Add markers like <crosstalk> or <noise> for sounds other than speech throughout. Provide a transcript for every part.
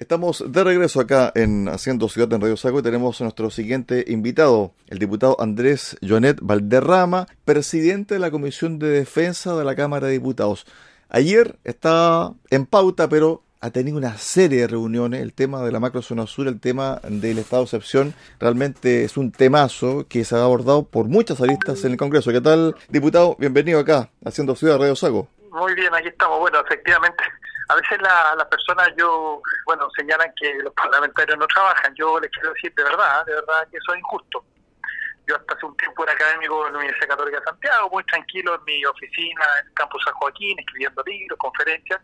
Estamos de regreso acá en Haciendo Ciudad en Radio Saco y tenemos a nuestro siguiente invitado, el diputado Andrés Joanet Valderrama, presidente de la Comisión de Defensa de la Cámara de Diputados. Ayer estaba en pauta, pero ha tenido una serie de reuniones. El tema de la macrozona sur, el tema del estado de excepción, realmente es un temazo que se ha abordado por muchas aristas en el Congreso. ¿Qué tal, diputado? Bienvenido acá, Haciendo Ciudad Radio Saco. Muy bien, aquí estamos. Bueno, efectivamente, a veces las la personas yo, bueno, señalan que los parlamentarios no trabajan. Yo les quiero decir de verdad, de verdad que eso es injusto. Yo hasta hace un tiempo era académico en la Universidad Católica de Santiago, muy tranquilo en mi oficina, en el campus San Joaquín, escribiendo libros, conferencias.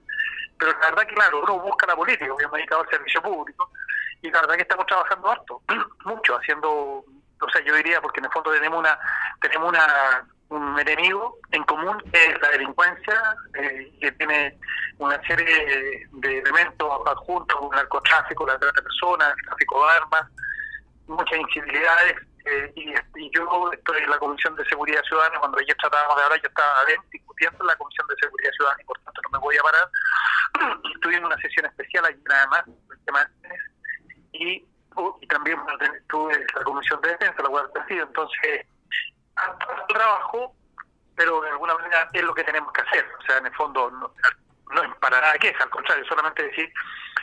Pero la verdad que, claro, uno busca la política, yo me he dedicado al servicio público, y la verdad que estamos trabajando harto, <clears throat> mucho, haciendo, o sea, yo diría, porque en el fondo tenemos una, tenemos una un enemigo en común que es la delincuencia, eh, que tiene una serie de elementos adjuntos, el narcotráfico, la trata de personas, tráfico de armas, muchas incivilidades. Eh, y, yo estoy en la Comisión de Seguridad Ciudadana, cuando ayer tratábamos de hablar, yo estaba discutiendo en la Comisión de Seguridad Ciudadana y por tanto no me voy a parar. <clears throat> Estuve en una sesión especial allí nada más, el tema y, uh, y también estuve en la Comisión de Defensa, la cual presido, entonces trabajo, pero de alguna manera es lo que tenemos que hacer. O sea, en el fondo no, no es para nada queja, al contrario, solamente decir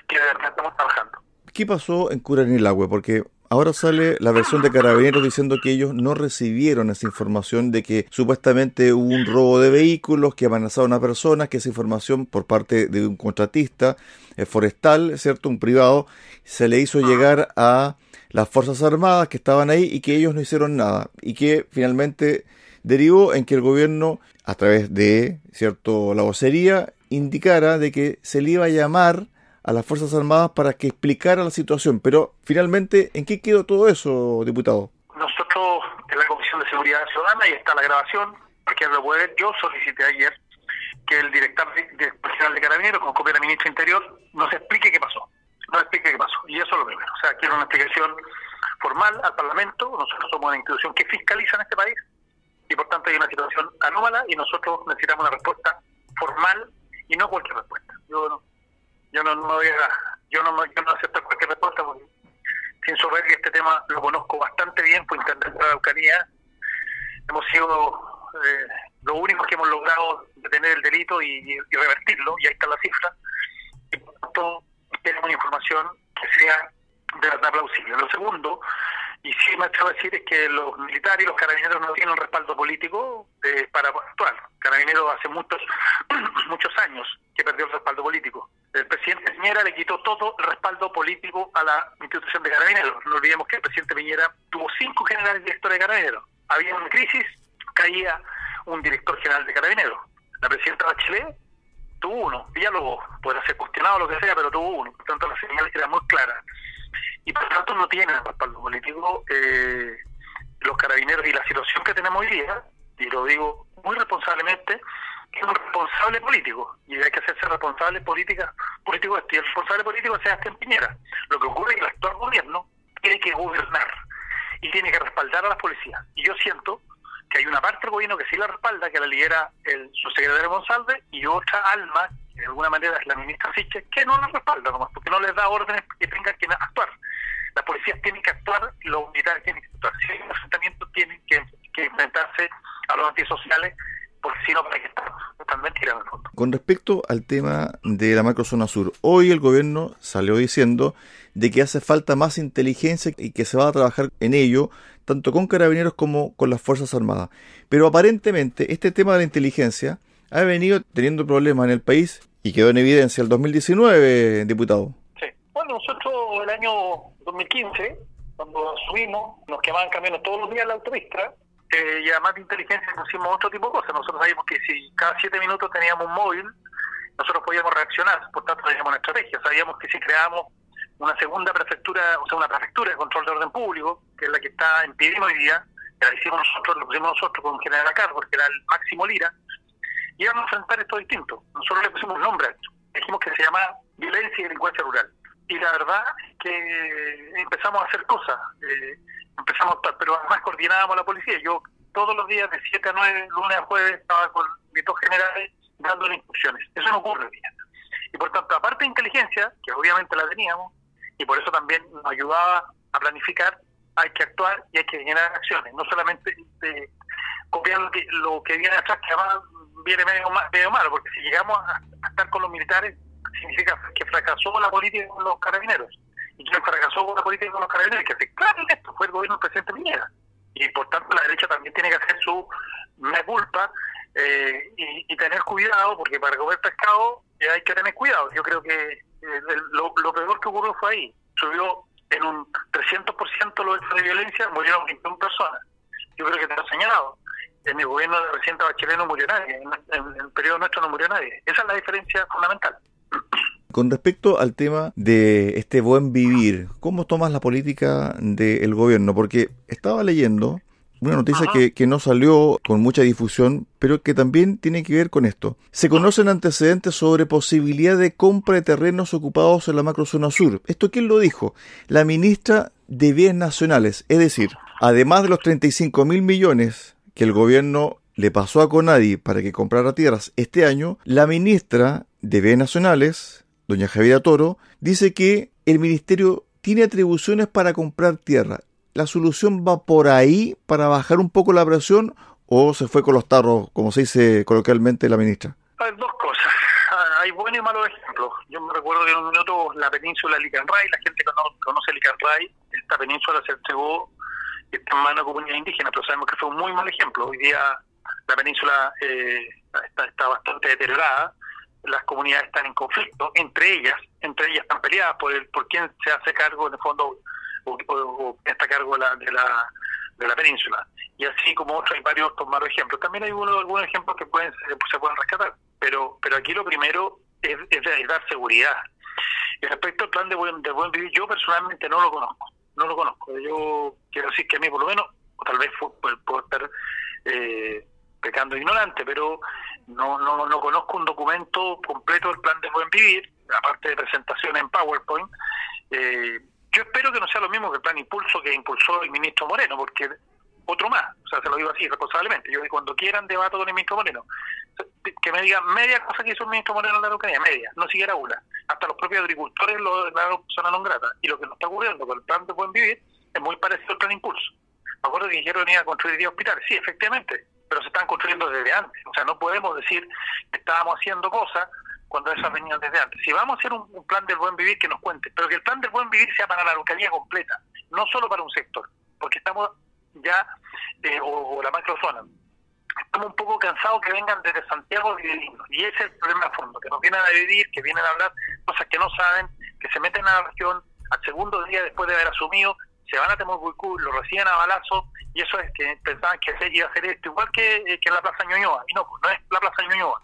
que de verdad estamos trabajando. ¿Qué pasó en Curanilagüe? Porque ahora sale la versión de Carabineros diciendo que ellos no recibieron esa información de que supuestamente hubo un robo de vehículos, que amenazaron a personas, que esa información por parte de un contratista eh, forestal, ¿cierto? Un privado, se le hizo llegar a las Fuerzas Armadas que estaban ahí y que ellos no hicieron nada y que finalmente derivó en que el gobierno a través de cierto la vocería indicara de que se le iba a llamar a las Fuerzas Armadas para que explicara la situación. Pero finalmente, ¿en qué quedó todo eso, diputado? Nosotros en la Comisión de Seguridad Ciudadana, y está la grabación, porque lo puede yo solicité ayer que el director general de Carabineros, con copia del ministro Interior, nos explique qué pasó no explique qué pasó. Y eso es lo primero. O sea, quiero una explicación formal al Parlamento. Nosotros somos una institución que fiscaliza en este país y por tanto hay una situación anómala y nosotros necesitamos una respuesta formal y no cualquier respuesta. Yo no, yo no, voy a, yo no, yo no acepto cualquier respuesta porque sin que este tema lo conozco bastante bien, fue intendente de la. Hemos sido eh, lo único que hemos logrado detener el delito y, y revertirlo, y ahí está la cifra. Y por tanto, tenemos información que sea de verdad plausible. Lo segundo, y sí me atrevo a decir, es que los militares y los carabineros no tienen respaldo político eh, para actuar. Carabineros hace muchos <clears throat> muchos años que perdió el respaldo político. El presidente Piñera le quitó todo el respaldo político a la institución de carabineros. No olvidemos que el presidente Piñera tuvo cinco generales directores de carabineros. Había una crisis, caía un director general de carabineros. La presidenta Bachelet tuvo uno, Villalobos, puede ser cuestionado lo que sea, pero tuvo uno, por tanto la señal era muy clara. Y por tanto no tiene respaldo político eh, los carabineros y la situación que tenemos hoy día, y lo digo muy responsablemente, es un responsable político, y hay que hacerse responsable política, político este, y el responsable político sea en Piñera. Lo que ocurre es que el actual gobierno tiene que gobernar y tiene que respaldar a las policías. Y yo siento que hay una parte del gobierno que sí la respalda, que la lidera el subsecretario González, y otra alma, que de alguna manera es la ministra Siche, que no la respalda nomás, porque no les da órdenes que tengan que actuar. Las policías tienen que actuar, los militares tienen que actuar. Si hay un enfrentamiento, tienen que, enfrentarse a los antisociales, porque si no, ¿para qué están? Están mentiras en el fondo. Con respecto al tema de la macrozona sur, hoy el gobierno salió diciendo de que hace falta más inteligencia y que se va a trabajar en ello tanto con carabineros como con las Fuerzas Armadas. Pero aparentemente este tema de la inteligencia ha venido teniendo problemas en el país y quedó en evidencia el 2019, diputado. Sí. Bueno, nosotros el año 2015, cuando subimos, nos quemaban camiones todos los días en la autovista, eh, y además de inteligencia pusimos otro tipo de cosas. Nosotros sabíamos que si cada siete minutos teníamos un móvil, nosotros podíamos reaccionar, por tanto teníamos una estrategia. Sabíamos que si creábamos una segunda prefectura, o sea, una prefectura de control de orden público, que es la que está en pie hoy día, que la hicimos nosotros, lo pusimos nosotros con general a cargo, que era el Máximo Lira, íbamos a enfrentar esto distinto. Nosotros le pusimos nombre a esto. Dijimos que se llama violencia y delincuencia rural. Y la verdad que empezamos a hacer cosas, eh, empezamos a pero además coordinábamos a la policía. Yo todos los días de 7 a 9, lunes a jueves, estaba con mis dos generales dándole instrucciones. Eso no ocurre bien. Y por tanto, aparte de inteligencia, que obviamente la teníamos, y por eso también nos ayudaba a planificar, hay que actuar y hay que generar acciones, no solamente copiar lo que, lo que viene atrás, que además viene medio, medio malo, porque si llegamos a, estar con los militares, significa que fracasó la política con los carabineros. Y quien fracasó con la política con los carabineros, que se claro esto fue el gobierno del presidente Piñera. Y por tanto la derecha también tiene que hacer su me culpa eh, y, tener cuidado, porque para comer pescado eh, hay que tener cuidado. Yo creo que eh, lo, peor que ocurrió fue ahí. Subió en un 300% los hechos de violencia, murieron 21 personas. Yo creo que te lo he señalado. En el gobierno de presidente Bachelet no murió nadie, en, el periodo nuestro no murió nadie. Esa es la diferencia fundamental. Con respecto al tema de este buen vivir, ¿cómo tomas la política del gobierno? Porque estaba leyendo una noticia que, que, no salió con mucha difusión, pero que también tiene que ver con esto. Se conocen antecedentes sobre posibilidad de compra de terrenos ocupados en la macrozona sur. ¿Esto quién lo dijo? La ministra de Bienes Nacionales. Es decir, además de los 35 mil millones que el gobierno le pasó a Conadi para que comprara tierras este año, la ministra de Bienes Nacionales, doña Javiera Toro, dice que el ministerio tiene atribuciones para comprar tierra la solución va por ahí para bajar un poco la presión o se fue con los tarros, como se dice coloquialmente la ministra? Hay dos cosas. Ah, hay buenos y malos ejemplos. Yo me recuerdo que en un minuto la península Licanray, la gente conoce, conoce Licanray, esta península se entregó está en manos de comunidades indígenas, pero sabemos que fue un muy mal ejemplo. Hoy día la península eh, está bastante deteriorada, las comunidades están en conflicto, entre ellas, entre ellas están peleadas por el, por quién se hace cargo en el fondo o, está a cargo de la, de la, de la península. Y así como otros, hay varios malos ejemplos. También hay uno, algunos ejemplos que pueden se pueden rescatar, pero pero aquí lo primero es, es, dar seguridad. Y respecto al plan de buen, de buen vivir, yo personalmente no lo conozco, no lo conozco. Yo quiero decir que a mí por lo menos, o tal vez puedo estar eh, pecando ignorante, pero no, no, no conozco un documento completo del plan de buen vivir, aparte de presentación en PowerPoint, eh, yo espero que no sea lo mismo que el plan impulso que impulsó el ministro Moreno, porque otro más, o sea, se lo digo así responsablemente. Yo cuando quieran debato con el ministro Moreno, que me digan media cosa que hizo el ministro Moreno en la Araucanía, media, no siquiera una. Hasta los propios agricultores lo la zona non grata. Y lo que nos está ocurriendo con el plan de buen vivir es muy parecido al plan impulso. Me acuerdo que dijeron que a construir 10 hospitales, sí, efectivamente, pero se están construyendo desde antes. O sea, no podemos decir que estábamos haciendo cosas cuando esas venían desde antes. Si vamos a hacer un, plan del buen vivir, que nos cuente, pero que el plan del buen vivir sea para la localidad completa, no solo para un sector, porque estamos ya, eh, o, la macrozona, estamos un poco cansados que vengan desde Santiago y y ese es el problema de fondo, que nos vienen a dividir, que vienen a hablar cosas que no saben, que se meten a la región, al segundo día después de haber asumido, se van a Temucuicú, lo reciben a balazo, y eso es que pensaban que iba a hacer esto, igual que, eh, que en la Plaza Ñuñoa, y no, pues no es la Plaza Ñuñoa,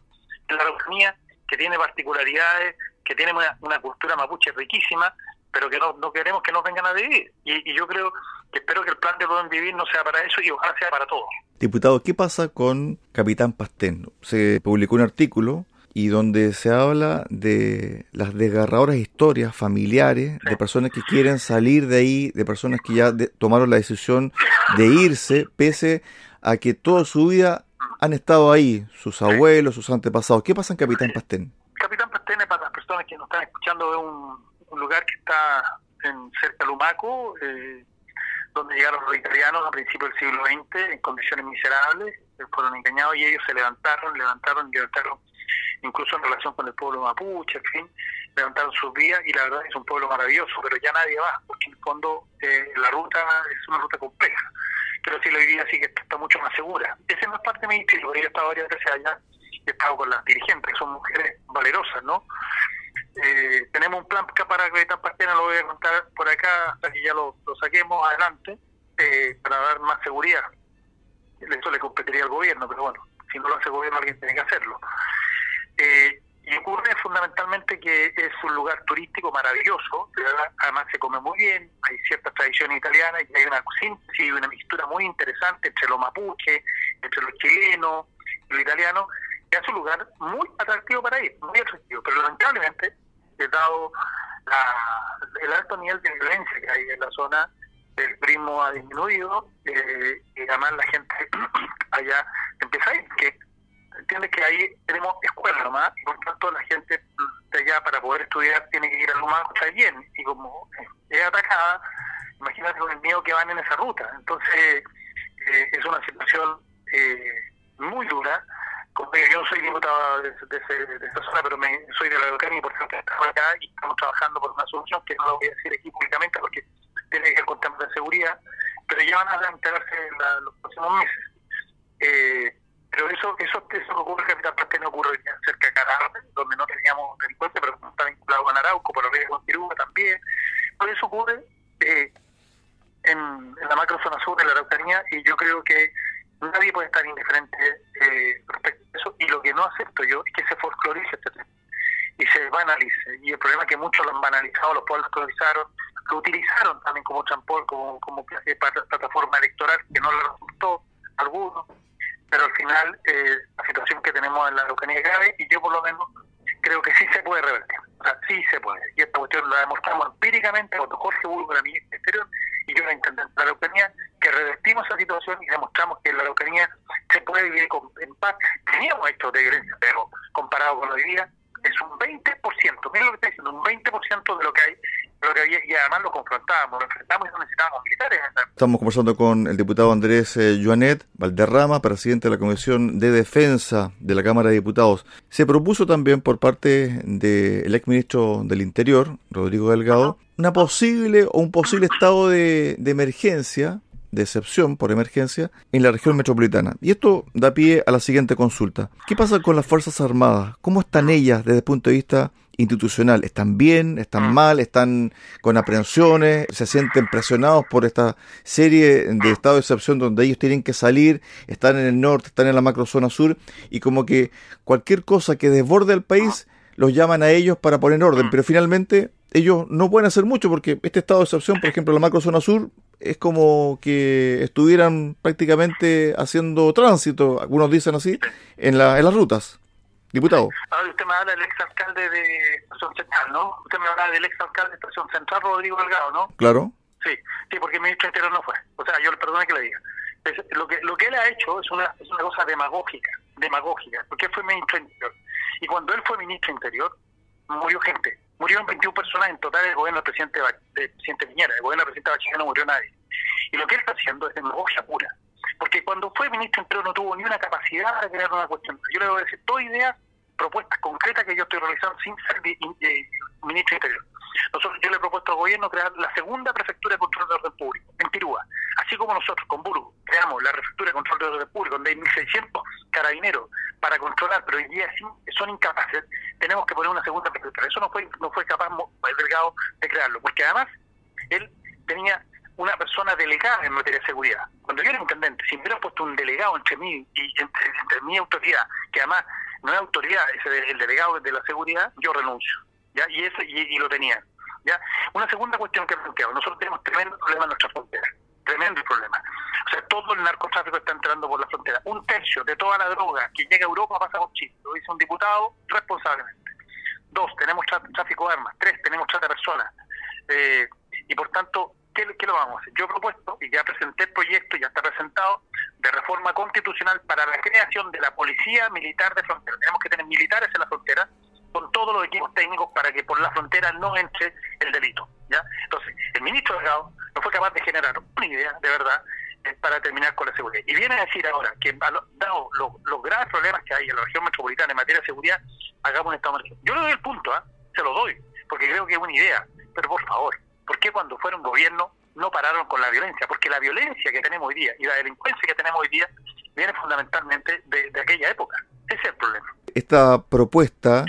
en la Araucanía que tiene particularidades, que tiene una, cultura mapuche riquísima, pero que no, no queremos que nos vengan a vivir. Y, yo creo que espero que el plan de Buen Vivir no sea para eso y ojalá sea para todos. Diputado, ¿qué pasa con Capitán Pastén? Se publicó un artículo y donde se habla de las desgarradoras historias familiares de personas que quieren salir de ahí, de personas que ya tomaron la decisión de irse, pese a que toda su vida han estado ahí, sus abuelos, sus antepasados. ¿Qué pasa en Capitán Pastén? Capitán Pastén, para las personas que nos están escuchando, es un, lugar que está en cerca de Lumaco, eh, donde llegaron los italianos a principios del siglo XX en condiciones miserables, eh, fueron engañados y ellos se levantaron, levantaron, levantaron, incluso en relación con el pueblo mapuche, en fin, levantaron sus vías y la verdad es un pueblo maravilloso, pero ya nadie va, porque en el fondo eh, la ruta es una ruta compleja pero sí lo diría así que está mucho más segura. Ese no es parte de mi estilo, porque yo he estado varias veces allá he estado con las dirigentes, que son mujeres valerosas, ¿no? Eh, tenemos un plan para que no lo voy a contar por acá hasta que ya lo, saquemos adelante eh, para dar más seguridad. Eso le competiría al gobierno, pero bueno, si no lo hace el gobierno alguien tiene que hacerlo. Eh, y ocurre fundamentalmente que es un lugar turístico maravilloso, además se come muy bien, hay ciertas tradiciones italianas y hay una síntesis y una mixtura muy interesante entre los mapuche, entre los chilenos los italianos, que hace un lugar muy atractivo para ir, muy atractivo, pero lamentablemente, dado el alto nivel de violencia que hay en la zona, el primo ha disminuido eh, y además la gente <clears throat> allá empieza a ir, que entiende que ahí tenemos escuelas nomás y por tanto la gente de allá para poder estudiar tiene que ir a Luma está bien, y como es atacada, imagínate con el miedo que van en esa ruta. Entonces, eh, es una situación eh, muy dura. Como yo no soy diputado de, de, esa zona, pero me, soy de la Araucanía y por tanto estamos acá y estamos trabajando por una solución que no lo voy a decir aquí públicamente porque tiene que ver con temas de seguridad, pero ya van a enterarse en los próximos meses. Eh, eso eso eso ocurre en Capital Parte no ocurre cerca de Caracas, donde no teníamos delincuentes, pero está vinculado con Arauco, por arriba con Tirúa también. Por eso ocurre eh, en, la macro zona sur de la Araucanía y yo creo que nadie puede estar indiferente eh, respecto a eso. Y lo que no acepto yo es que se folclorice este tema y se banalice. Y el problema es que muchos lo han banalizado, los folclorizaron, lo utilizaron también como champol, como, como plataforma electoral que no le resultó a algunos pero al final eh, la situación que tenemos en la Araucanía es grave y yo por lo menos creo que sí se puede revertir. O sea, sí se puede. Y esta cuestión la demostramos empíricamente cuando Jorge Burgo la ministra Exterior y yo la intendente de la Araucanía, que revertimos esa situación y demostramos que en la Araucanía se puede vivir con, en paz. Teníamos esto de Grecia, pero comparado con hoy día, es un 20%, mira lo que está diciendo, un 20% de lo que hay lo que había, y además lo confrontábamos, lo enfrentamos y no necesitábamos militares. Estamos conversando con el diputado Andrés eh, Joanet Valderrama, presidente de la Comisión de Defensa de la Cámara de Diputados. Se propuso también por parte del ex exministro del Interior, Rodrigo Delgado, una posible o un posible estado de, de emergencia de excepción por emergencia en la región metropolitana. Y esto da pie a la siguiente consulta. ¿Qué pasa con las Fuerzas Armadas? ¿Cómo están ellas desde el punto de vista institucional? ¿Están bien? ¿Están mal? ¿Están con aprehensiones? ¿Se sienten presionados por esta serie de estado de excepción donde ellos tienen que salir? Están en el norte, están en la macrozona sur y como que cualquier cosa que desborde el país los llaman a ellos para poner orden, pero finalmente ellos no pueden hacer mucho porque este estado de excepción, por ejemplo, la macrozona sur, es como que estuvieran prácticamente haciendo tránsito, algunos dicen así, en, la, en las rutas. Diputado. Ahora usted me habla del exalcalde de Estación Central, ¿no? Usted me habla del exalcalde de Estación Central, Rodrigo Delgado, ¿no? Claro. Sí, sí, porque el ministro interior no fue. O sea, yo le perdone que le diga. lo que lo que él ha hecho es una, es una cosa demagógica, demagógica, porque él fue ministro interior. Y cuando él fue ministro interior, murió gente murieron 21 personas en total del gobierno del presidente, del presidente Piñera. El gobierno del presidente Bachelet no murió nadie. Y lo que él está haciendo es demagogia pura. Porque cuando fue ministro interior no tuvo ni una capacidad para crear una cuestión. Yo le voy a decir dos ideas, propuestas concretas que yo estoy realizando sin ser eh, ministro interior. Nosotros, yo le he propuesto al gobierno crear la segunda prefectura de control de orden público, en Tirúa. Así como nosotros, con Burgo, creamos la prefectura de control de orden público, donde hay 1.600 carabineros para controlar, pero hoy día son incapaces, tenemos que poner una segunda prefectura. Eso no fue no fue capaz el delegado de crearlo, porque además él tenía una persona delegada en materia de seguridad. Cuando yo era intendente, si me puesto un delegado entre mí y entre, mi autoridad, que además no es autoridad, es el delegado de la seguridad, yo renuncio. ¿ya? Y, ese, y, lo tenía. ¿ya? Una segunda cuestión que planteado, nosotros tenemos tremendo problema en nuestra frontera, tremendo problema. O sea, todo el narcotráfico está entrando por la frontera. Un tercio de toda la droga que llega a Europa pasa por Chile, lo dice un diputado responsablemente. Dos, tenemos tráfico de armas. Tres, tenemos trata de personas. Eh, y por tanto, ¿qué, ¿qué, lo vamos a hacer? Yo he propuesto, y ya presenté el proyecto, ya está presentado, de reforma constitucional para la creación de la Policía Militar de Frontera. Tenemos que tener militares en la frontera con todos los equipos técnicos para que por la frontera no entre el delito. ¿ya? Entonces, el ministro Delgado no fue capaz de generar una idea, de verdad, eh, para terminar con la seguridad. Y viene a decir ahora que, dado los, graves problemas que hay en la región metropolitana en materia de seguridad, hagamos un estado de. Yo le doy el punto, ¿ah? se lo doy, porque creo que es una idea. Pero por favor, ¿por qué cuando fueron gobierno no pararon con la violencia? Porque la violencia que tenemos hoy día y la delincuencia que tenemos hoy día viene fundamentalmente de, de aquella época. Ese es el problema. Esta propuesta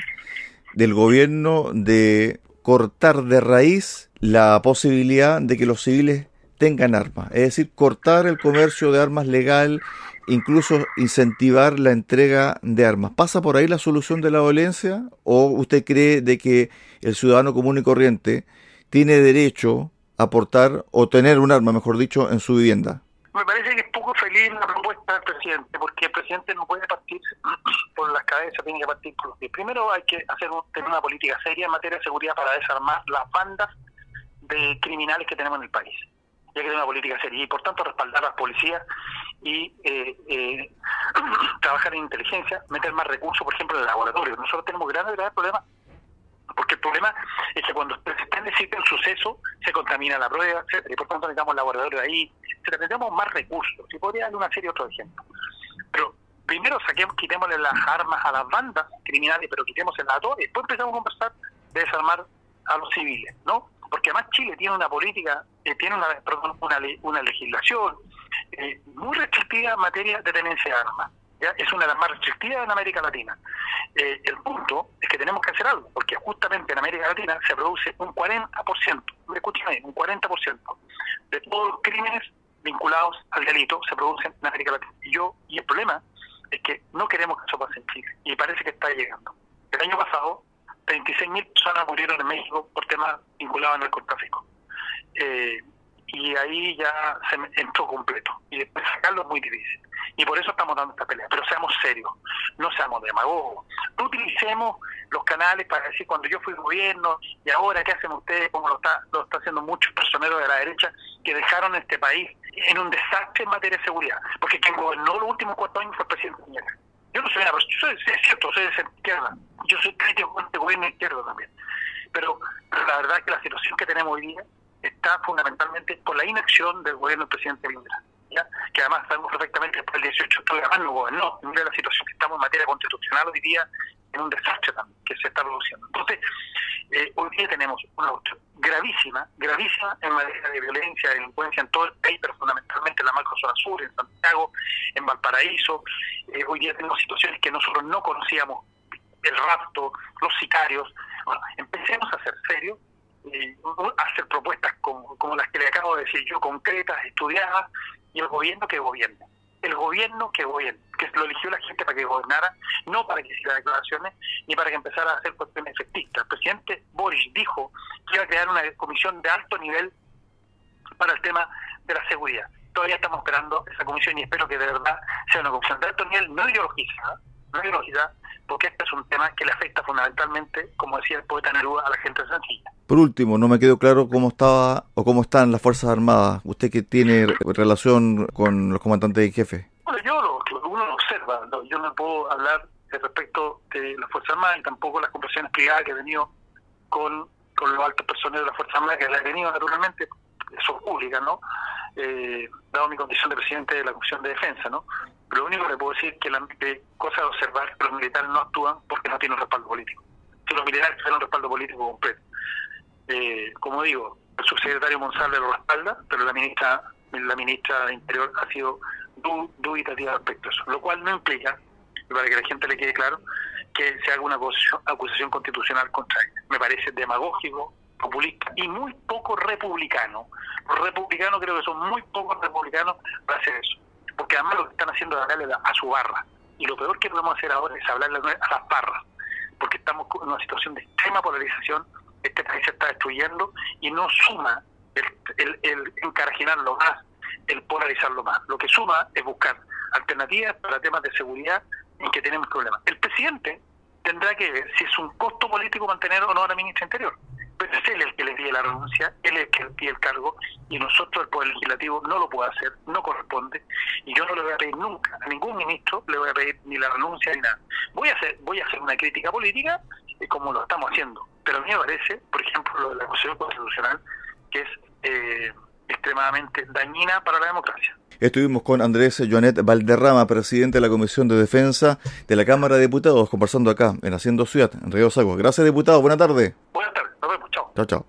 del gobierno de cortar de raíz la posibilidad de que los civiles tengan armas, es decir, cortar el comercio de armas legal, incluso incentivar la entrega de armas. ¿Pasa por ahí la solución de la violencia o usted cree de que el ciudadano común y corriente tiene derecho a portar o tener un arma, mejor dicho, en su vivienda? Me parece que es poco feliz la propuesta del presidente, porque el presidente no puede partir <clears throat> por las cabezas, tiene que partir por los pies. Primero hay que tener una política seria en materia de seguridad para desarmar las bandas de criminales que tenemos en el país. hay que tener una política seria y por tanto respaldar a las policías y eh, eh, <clears throat> trabajar en inteligencia, meter más recursos, por ejemplo, en el laboratorio. Nosotros tenemos grandes, grandes problemas porque el problema es que cuando se en un suceso, se contamina la prueba, etcétera, y por tanto necesitamos laboratorios ahí, se necesitamos más recursos, y podría dar una serie de otros ejemplos. Pero primero saquemos, quitémosle las armas a las bandas criminales, pero quitemos a todos, y después empezamos a conversar de desarmar a los civiles, ¿no? Porque además Chile tiene una política, eh, tiene una, perdón, una, una legislación eh, muy restrictiva en materia de tenencia de armas. Es una de las más restrictivas en América Latina. Eh, el punto es que tenemos que hacer algo, porque justamente en América Latina se produce un 40%, escúchame, un 40% de todos los crímenes vinculados al delito se producen en América Latina. Y yo, y el problema es que no queremos que eso pase en Chile, y parece que está llegando. El año pasado 36.000 personas murieron en México por temas vinculados al narcotráfico. Eh, y ahí ya se entró completo. Y después sacarlo es muy difícil. Y por eso estamos dando esta pelea. Pero seamos serios, no seamos demagogos. No utilicemos los canales para decir cuando yo fui gobierno y ahora qué hacen ustedes, como lo está, lo está haciendo muchos personeros de la derecha que dejaron este país en un desastre en materia de seguridad. Porque quien gobernó los últimos cuatro años fue el presidente Piñera. Yo no soy una persona, soy, es cierto, soy de izquierda. Yo soy crítico con este gobierno izquierdo también. Pero, la verdad es que la situación que tenemos hoy día está fundamentalmente por la inacción del gobierno del presidente Lindra, ¿ya? que además sabemos perfectamente que después del 18 de además no gobernó. Mira la situación que estamos en materia constitucional hoy día en un desastre también que se está produciendo. Entonces, eh, hoy día tenemos una gravísima, gravísima en materia de violencia, de delincuencia en todo el país, pero fundamentalmente en la macrozona sur, en Santiago, en Valparaíso. Eh, hoy día tenemos situaciones que nosotros no conocíamos, el rapto, los sicarios. Bueno, empecemos a ser serios, eh, hacer propuestas como, como las que le acabo de decir yo, concretas, estudiadas, y el gobierno que gobierne el gobierno que gobierna, que lo eligió la gente para que gobernara, no para que hiciera declaraciones ni para que empezara a hacer cuestiones efectistas. El presidente Boris dijo que iba a crear una comisión de alto nivel para el tema de la seguridad. Todavía estamos esperando esa comisión y espero que de verdad sea una comisión de alto nivel, no ideologizada, porque este es un tema que le afecta fundamentalmente, como decía el poeta Neruda, a la gente sencilla. Por último, no me quedó claro cómo estaba o cómo están las Fuerzas Armadas. Usted que tiene relación con los comandantes y jefes. Bueno, yo lo, uno lo observa. yo no puedo hablar respecto de las Fuerzas Armadas y tampoco las conversaciones privadas que he tenido con, con los altos personeros de las Fuerzas Armadas, que las he tenido naturalmente, son públicas, ¿no? Eh, dado mi condición de presidente de la Comisión de Defensa, ¿no? Lo único que puedo decir es que la cosa de observar que los militares no actúan porque no tienen respaldo político. Si los militares tienen un respaldo político completo. Eh, como digo, el subsecretario Monsalve lo respalda, pero la ministra la ministra de Interior ha sido dubitativa respecto a eso, lo cual no implica, para que la gente le quede claro, que se haga una acusación, constitucional contra ella. Me parece demagógico, populista y muy poco republicano. Los republicanos creo que son muy pocos republicanos para hacer eso porque además lo que están haciendo es hablarle a su barra. Y lo peor que podemos hacer ahora es hablarle a las barras, porque estamos en una situación de extrema polarización, este país se está destruyendo y no suma el, el, encarginarlo más, el polarizarlo más. Lo que suma es buscar alternativas para temas de seguridad en que tenemos problemas. El presidente tendrá que ver si es un costo político mantener o no a la ministra Interior pero es él el que le pide la renuncia, él es el que pide el cargo y nosotros, el Poder Legislativo, no lo puede hacer, no corresponde y yo no le voy a pedir nunca a ningún ministro, le voy a pedir ni la renuncia ni nada. Voy a hacer, voy a hacer una crítica política eh, como lo estamos haciendo, pero a mí me parece, por ejemplo, lo de la Constitución Constitucional, que es eh, extremadamente dañina para la democracia. Estuvimos con Andrés Joanet Valderrama, presidente de la Comisión de Defensa de la Cámara de Diputados, conversando acá en Haciendo Ciudad, en Río Sago. Gracias, diputado. Buenas tardes. Buenas tardes. 여러 분, 저 쩌.